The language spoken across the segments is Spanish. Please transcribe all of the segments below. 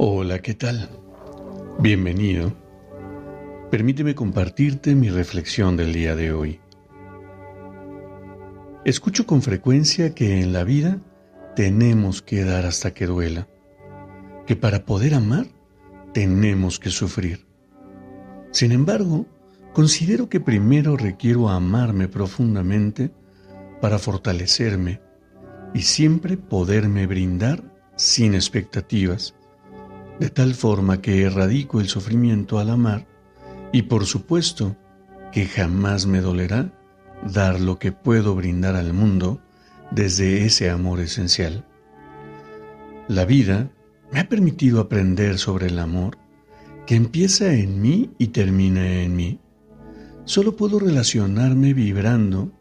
Hola, ¿qué tal? Bienvenido. Permíteme compartirte mi reflexión del día de hoy. Escucho con frecuencia que en la vida tenemos que dar hasta que duela, que para poder amar tenemos que sufrir. Sin embargo, considero que primero requiero amarme profundamente para fortalecerme y siempre poderme brindar sin expectativas de tal forma que erradico el sufrimiento al amar y por supuesto que jamás me dolerá dar lo que puedo brindar al mundo desde ese amor esencial. La vida me ha permitido aprender sobre el amor que empieza en mí y termina en mí. Solo puedo relacionarme vibrando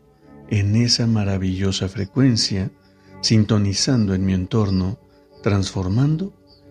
en esa maravillosa frecuencia, sintonizando en mi entorno, transformando